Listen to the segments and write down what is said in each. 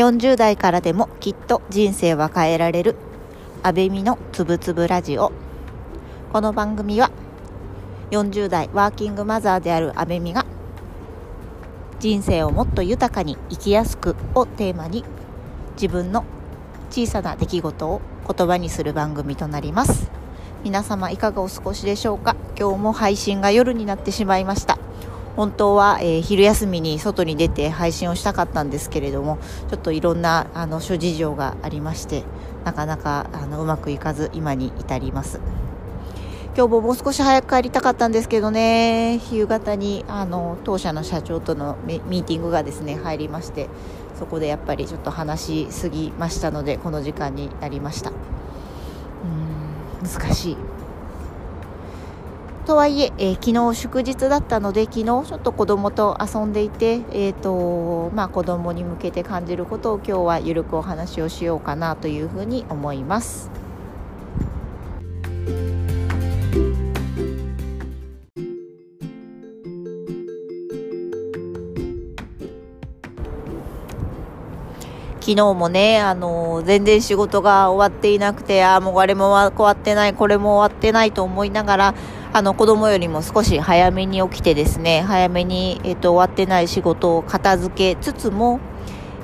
40代からでもきっと人生は変えられる。安倍美のつぶつぶラジオ。この番組は40代ワーキングマザーである安倍美が人生をもっと豊かに生きやすくをテーマに自分の小さな出来事を言葉にする番組となります。皆様いかがお過ごしでしょうか？今日も配信が夜になってしまいました。本当は、えー、昼休みに外に出て配信をしたかったんですけれどもちょっといろんなあの諸事情がありましてなかなかあのうまくいかず今に至ります。今日ももう少し早く帰りたかったんですけどね。夕方にあの当社の社長とのミーティングがですね入りましてそこでやっぱりちょっと話しすぎましたのでこの時間になりました。うん難しい。とはいええー、昨日祝日だったので昨日ちょっと子供と遊んでいて、えーとまあ、子供に向けて感じることを今日はゆるくお話をしようかなというふうに思います。昨日もね、あの全然仕事が終わっていなくて、ああ、もうあれも終わってない、これも終わってないと思いながら、あの子供よりも少し早めに起きてですね、早めに、えっ、と、終わってない仕事を片付けつつも、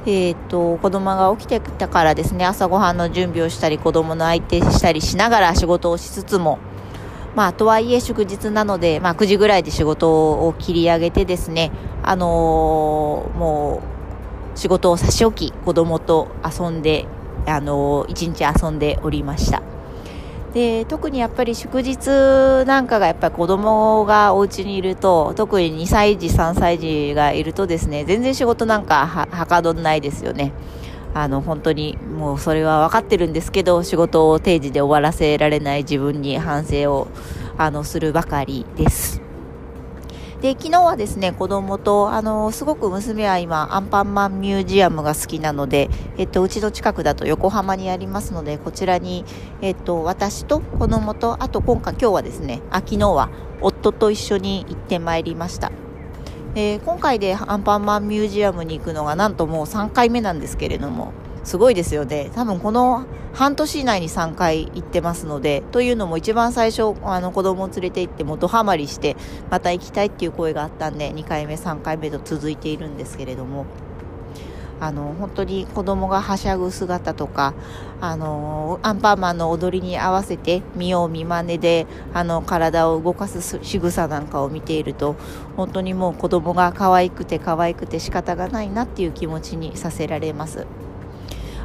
えっ、と、子供が起きてきたからですね、朝ごはんの準備をしたり、子供の相手したりしながら仕事をしつつも、まあ、とはいえ祝日なので、まあ、9時ぐらいで仕事を切り上げてですね、あのー、もう、仕事を差し置き、子供と遊んで、あのー、一日遊んでおりました。で特にやっぱり祝日なんかがやっぱり子供がお家にいると特に2歳児3歳児がいるとですね全然仕事なんかはかどんないですよね。あの本当にもうそれは分かってるんですけど仕事を定時で終わらせられない自分に反省をあのするばかりです。で昨日はですね子供とあのすごく娘は今アンパンマンミュージアムが好きなので、えっと、うちの近くだと横浜にありますのでこちらに、えっと、私と子供とあと今回今日はですねあ昨日は夫と一緒に行ってまいりました。えー、今回でアンパンマンミュージアムに行くのがなんともう3回目なんですけれどもすごいですよね。多分この半年以内に3回行ってますので、というのも一番最初、あの子供を連れて行ってもドハマりして、また行きたいっていう声があったんで、2回目、3回目と続いているんですけれども、あの本当に子供がはしゃぐ姿とかあのアンパンマンの踊りに合わせて見よう見まねであの体を動かす仕草なんかを見ていると本当にもう子供が可愛くて可愛くて仕方がないなっていう気持ちにさせられます。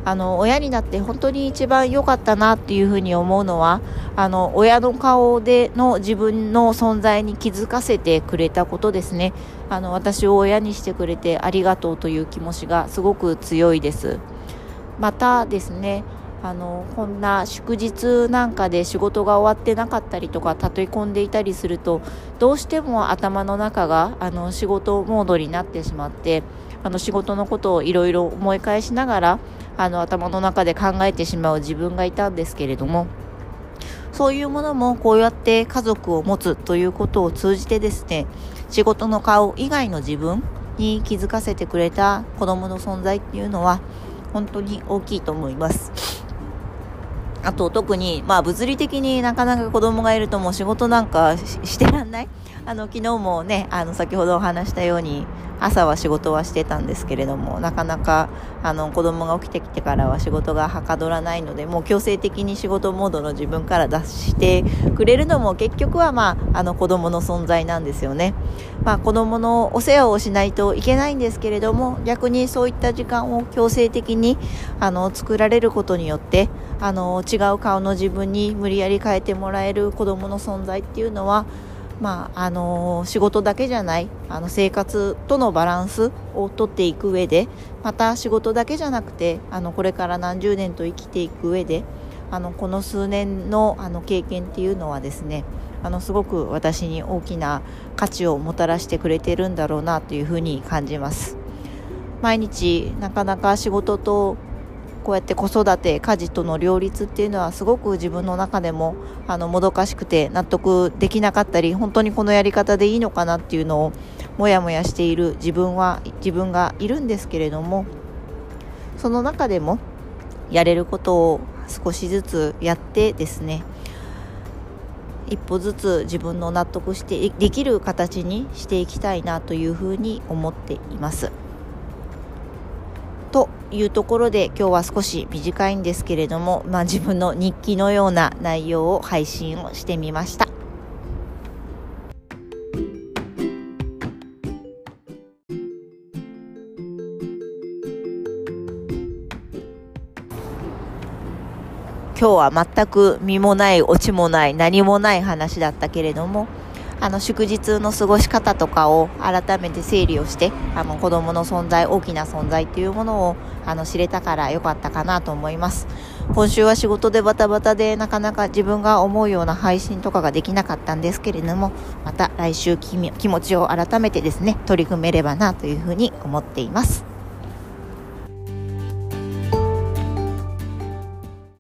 あの親になって本当に一番良かったなっていうふうに思うのはあの親の顔での自分の存在に気づかせてくれたことですね。あの私を親にしてくれてありがとうという気持ちがすごく強いです。またですねあのこんな祝日なんかで仕事が終わってなかったりとか立て込んでいたりするとどうしても頭の中があの仕事モードになってしまってあの仕事のことをいろいろ思い返しながらあの頭の中で考えてしまう自分がいたんですけれどもそういうものもこうやって家族を持つということを通じてですね仕事の顔以外の自分に気づかせてくれた子供の存在っていうのは本当に大きいと思います。あと特に、まあ、物理的になかなか子供がいるともう仕事なんかしてらんない。あの昨日もねあの先ほどお話したように朝は仕事はしてたんですけれどもなかなかあの子供が起きてきてからは仕事がはかどらないのでもう強制的に仕事モードの自分から出してくれるのも結局は、まあ、あの子供の存在なんですよね、まあ、子供のお世話をしないといけないんですけれども逆にそういった時間を強制的にあの作られることによってあの違う顔の自分に無理やり変えてもらえる子供の存在っていうのはまああの仕事だけじゃないあの生活とのバランスをとっていく上でまた仕事だけじゃなくてあのこれから何十年と生きていく上であのこの数年のあの経験っていうのはですねあのすごく私に大きな価値をもたらしてくれてるんだろうなというふうに感じます。毎日なかなか仕事とこうやって子育て家事との両立っていうのはすごく自分の中でもあのもどかしくて納得できなかったり本当にこのやり方でいいのかなっていうのをもやもやしている自分は自分がいるんですけれどもその中でもやれることを少しずつやってですね一歩ずつ自分の納得してできる形にしていきたいなというふうに思っています。というところで今日は少し短いんですけれども、まあ、自分の日記のような内容を配信をしてみました。今日は全く身もないオチもない何もない話だったけれどもあの祝日の過ごし方とかを改めて整理をしてあの子供の存在大きな存在っていうものをあの知れたから良かったかなと思います。今週は仕事でバタバタでなかなか自分が思うような配信とかができなかったんですけれどもまた来週気持ちを改めてですね取り組めればなというふうに思っています。